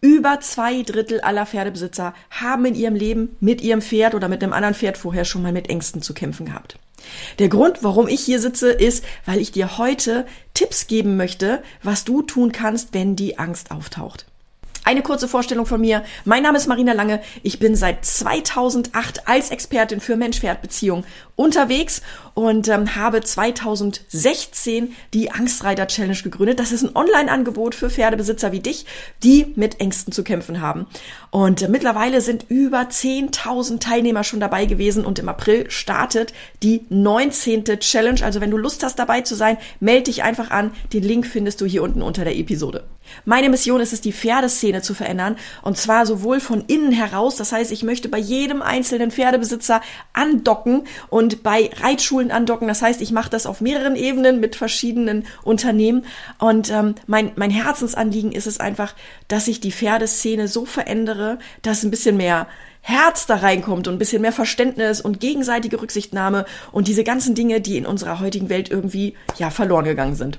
Über zwei Drittel aller Pferdebesitzer haben in ihrem Leben mit ihrem Pferd oder mit einem anderen Pferd vorher schon mal mit Ängsten zu kämpfen gehabt. Der Grund, warum ich hier sitze, ist, weil ich dir heute Tipps geben möchte, was du tun kannst, wenn die Angst auftaucht. Eine kurze Vorstellung von mir. Mein Name ist Marina Lange. Ich bin seit 2008 als Expertin für Mensch-Pferd-Beziehungen unterwegs und ähm, habe 2016 die Angstreiter Challenge gegründet. Das ist ein Online-Angebot für Pferdebesitzer wie dich, die mit Ängsten zu kämpfen haben. Und äh, mittlerweile sind über 10.000 Teilnehmer schon dabei gewesen und im April startet die 19. Challenge. Also wenn du Lust hast dabei zu sein, melde dich einfach an. Den Link findest du hier unten unter der Episode. Meine Mission ist es, die Pferdeszene zu verändern und zwar sowohl von innen heraus, das heißt, ich möchte bei jedem einzelnen Pferdebesitzer andocken und bei Reitschulen andocken, das heißt, ich mache das auf mehreren Ebenen mit verschiedenen Unternehmen und ähm, mein, mein Herzensanliegen ist es einfach, dass ich die Pferdeszene so verändere, dass ein bisschen mehr Herz da reinkommt und ein bisschen mehr Verständnis und gegenseitige Rücksichtnahme und diese ganzen Dinge, die in unserer heutigen Welt irgendwie ja verloren gegangen sind.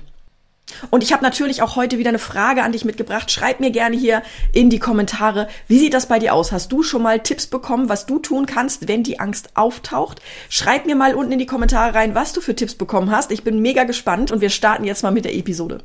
Und ich habe natürlich auch heute wieder eine Frage an dich mitgebracht. Schreib mir gerne hier in die Kommentare, wie sieht das bei dir aus? Hast du schon mal Tipps bekommen, was du tun kannst, wenn die Angst auftaucht? Schreib mir mal unten in die Kommentare rein, was du für Tipps bekommen hast. Ich bin mega gespannt und wir starten jetzt mal mit der Episode.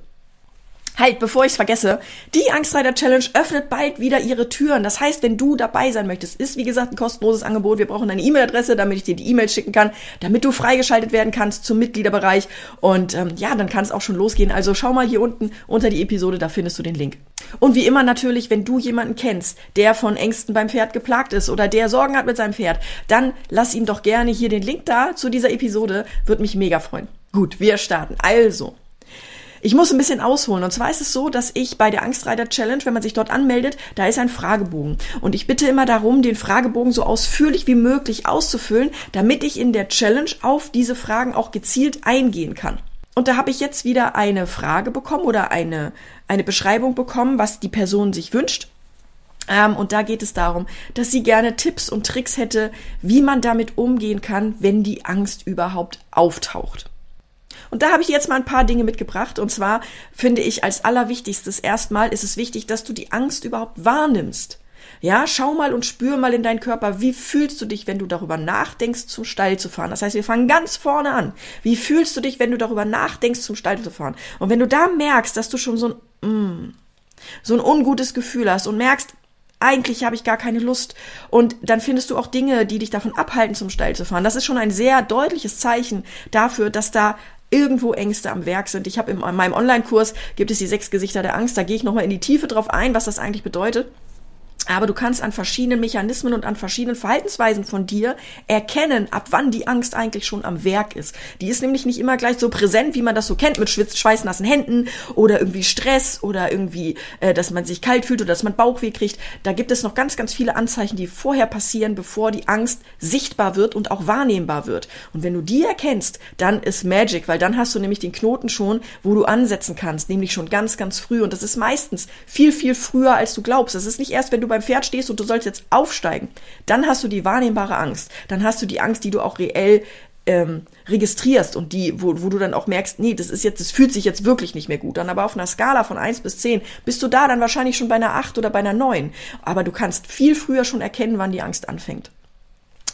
Halt, bevor ich es vergesse, die Angstreiter Challenge öffnet bald wieder ihre Türen. Das heißt, wenn du dabei sein möchtest, ist wie gesagt ein kostenloses Angebot. Wir brauchen eine E-Mail-Adresse, damit ich dir die E-Mail schicken kann, damit du freigeschaltet werden kannst zum Mitgliederbereich. Und ähm, ja, dann kann es auch schon losgehen. Also schau mal hier unten unter die Episode, da findest du den Link. Und wie immer natürlich, wenn du jemanden kennst, der von Ängsten beim Pferd geplagt ist oder der Sorgen hat mit seinem Pferd, dann lass ihm doch gerne hier den Link da zu dieser Episode. Würde mich mega freuen. Gut, wir starten. Also, ich muss ein bisschen ausholen. Und zwar ist es so, dass ich bei der Angstreiter Challenge, wenn man sich dort anmeldet, da ist ein Fragebogen. Und ich bitte immer darum, den Fragebogen so ausführlich wie möglich auszufüllen, damit ich in der Challenge auf diese Fragen auch gezielt eingehen kann. Und da habe ich jetzt wieder eine Frage bekommen oder eine, eine Beschreibung bekommen, was die Person sich wünscht. Ähm, und da geht es darum, dass sie gerne Tipps und Tricks hätte, wie man damit umgehen kann, wenn die Angst überhaupt auftaucht. Und da habe ich jetzt mal ein paar Dinge mitgebracht. Und zwar finde ich als allerwichtigstes erstmal ist es wichtig, dass du die Angst überhaupt wahrnimmst. Ja, schau mal und spür mal in deinen Körper, wie fühlst du dich, wenn du darüber nachdenkst, zum Stall zu fahren. Das heißt, wir fangen ganz vorne an. Wie fühlst du dich, wenn du darüber nachdenkst, zum Stall zu fahren? Und wenn du da merkst, dass du schon so ein, mm, so ein ungutes Gefühl hast und merkst, eigentlich habe ich gar keine Lust. Und dann findest du auch Dinge, die dich davon abhalten, zum Stall zu fahren. Das ist schon ein sehr deutliches Zeichen dafür, dass da irgendwo Ängste am Werk sind. Ich habe in meinem Online-Kurs gibt es die sechs Gesichter der Angst. Da gehe ich nochmal in die Tiefe drauf ein, was das eigentlich bedeutet. Aber du kannst an verschiedenen Mechanismen und an verschiedenen Verhaltensweisen von dir erkennen, ab wann die Angst eigentlich schon am Werk ist. Die ist nämlich nicht immer gleich so präsent, wie man das so kennt, mit schweißnassen Händen oder irgendwie Stress oder irgendwie, äh, dass man sich kalt fühlt oder dass man Bauchweh kriegt. Da gibt es noch ganz, ganz viele Anzeichen, die vorher passieren, bevor die Angst sichtbar wird und auch wahrnehmbar wird. Und wenn du die erkennst, dann ist Magic, weil dann hast du nämlich den Knoten schon, wo du ansetzen kannst, nämlich schon ganz, ganz früh. Und das ist meistens viel, viel früher, als du glaubst. Das ist nicht erst, wenn du bei beim Pferd stehst und du sollst jetzt aufsteigen, dann hast du die wahrnehmbare Angst. Dann hast du die Angst, die du auch reell ähm, registrierst und die, wo, wo du dann auch merkst, nee, das ist jetzt, das fühlt sich jetzt wirklich nicht mehr gut. Dann aber auf einer Skala von eins bis zehn bist du da dann wahrscheinlich schon bei einer acht oder bei einer neun. Aber du kannst viel früher schon erkennen, wann die Angst anfängt.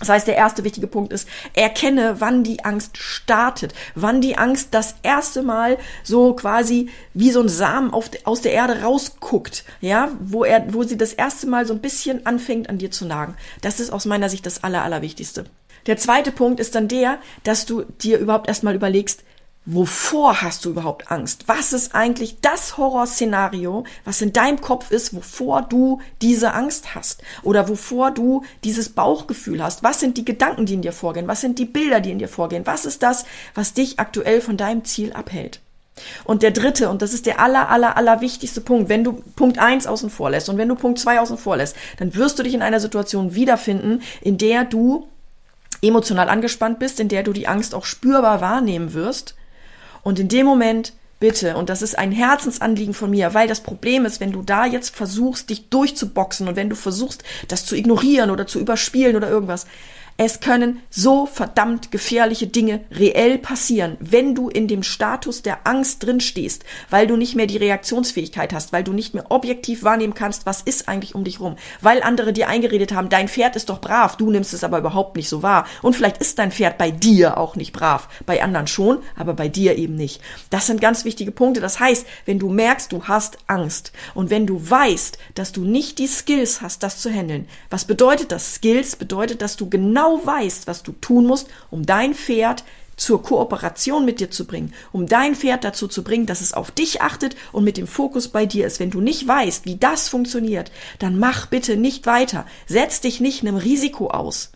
Das heißt, der erste wichtige Punkt ist, erkenne, wann die Angst startet, wann die Angst das erste Mal so quasi wie so ein Samen auf, aus der Erde rausguckt, ja, wo er, wo sie das erste Mal so ein bisschen anfängt an dir zu nagen. Das ist aus meiner Sicht das Aller, Allerwichtigste. Der zweite Punkt ist dann der, dass du dir überhaupt erstmal überlegst, Wovor hast du überhaupt Angst? Was ist eigentlich das Horrorszenario, was in deinem Kopf ist, wovor du diese Angst hast? Oder wovor du dieses Bauchgefühl hast? Was sind die Gedanken, die in dir vorgehen? Was sind die Bilder, die in dir vorgehen? Was ist das, was dich aktuell von deinem Ziel abhält? Und der dritte, und das ist der aller, aller, aller wichtigste Punkt, wenn du Punkt eins außen vor lässt und wenn du Punkt zwei außen vor lässt, dann wirst du dich in einer Situation wiederfinden, in der du emotional angespannt bist, in der du die Angst auch spürbar wahrnehmen wirst und in dem Moment bitte, und das ist ein Herzensanliegen von mir, weil das Problem ist, wenn du da jetzt versuchst, dich durchzuboxen und wenn du versuchst, das zu ignorieren oder zu überspielen oder irgendwas, Es können so verdammt gefährliche Dinge reell passieren, wenn du in dem Status der Angst drin stehst, weil du nicht mehr die Reaktionsfähigkeit hast, weil du nicht mehr objektiv wahrnehmen kannst, was ist eigentlich um dich rum, weil andere dir eingeredet haben, dein Pferd ist doch brav, du nimmst es aber überhaupt nicht so wahr und vielleicht ist dein Pferd bei dir auch nicht brav, bei anderen schon, aber bei dir eben nicht. Das sind ganz wichtige Punkte. Das heißt, wenn du merkst, du hast Angst und wenn du weißt, dass du nicht die Skills hast, das zu handeln, was bedeutet das? Skills bedeutet, dass du genau weißt, was du tun musst, um dein Pferd zur Kooperation mit dir zu bringen, um dein Pferd dazu zu bringen, dass es auf dich achtet und mit dem Fokus bei dir ist. Wenn du nicht weißt, wie das funktioniert, dann mach bitte nicht weiter. Setz dich nicht einem Risiko aus.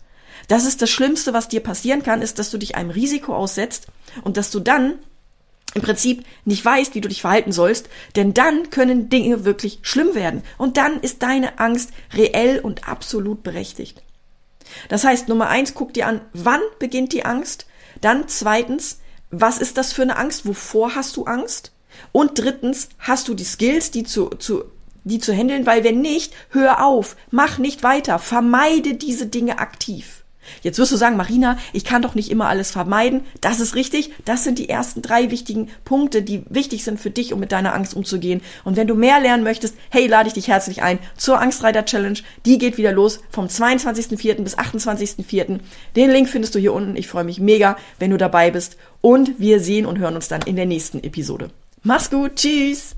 Das ist das Schlimmste, was dir passieren kann, ist, dass du dich einem Risiko aussetzt und dass du dann im Prinzip nicht weißt, wie du dich verhalten sollst, denn dann können Dinge wirklich schlimm werden. Und dann ist deine Angst reell und absolut berechtigt. Das heißt, Nummer eins, guck dir an, wann beginnt die Angst? Dann zweitens, was ist das für eine Angst? Wovor hast du Angst? Und drittens, hast du die Skills, die zu, zu, die zu handeln? Weil wenn nicht, hör auf, mach nicht weiter, vermeide diese Dinge aktiv. Jetzt wirst du sagen, Marina, ich kann doch nicht immer alles vermeiden. Das ist richtig. Das sind die ersten drei wichtigen Punkte, die wichtig sind für dich, um mit deiner Angst umzugehen. Und wenn du mehr lernen möchtest, hey, lade ich dich herzlich ein zur Angstreiter Challenge. Die geht wieder los vom 22.04. bis 28.04. Den Link findest du hier unten. Ich freue mich mega, wenn du dabei bist. Und wir sehen und hören uns dann in der nächsten Episode. Mach's gut. Tschüss.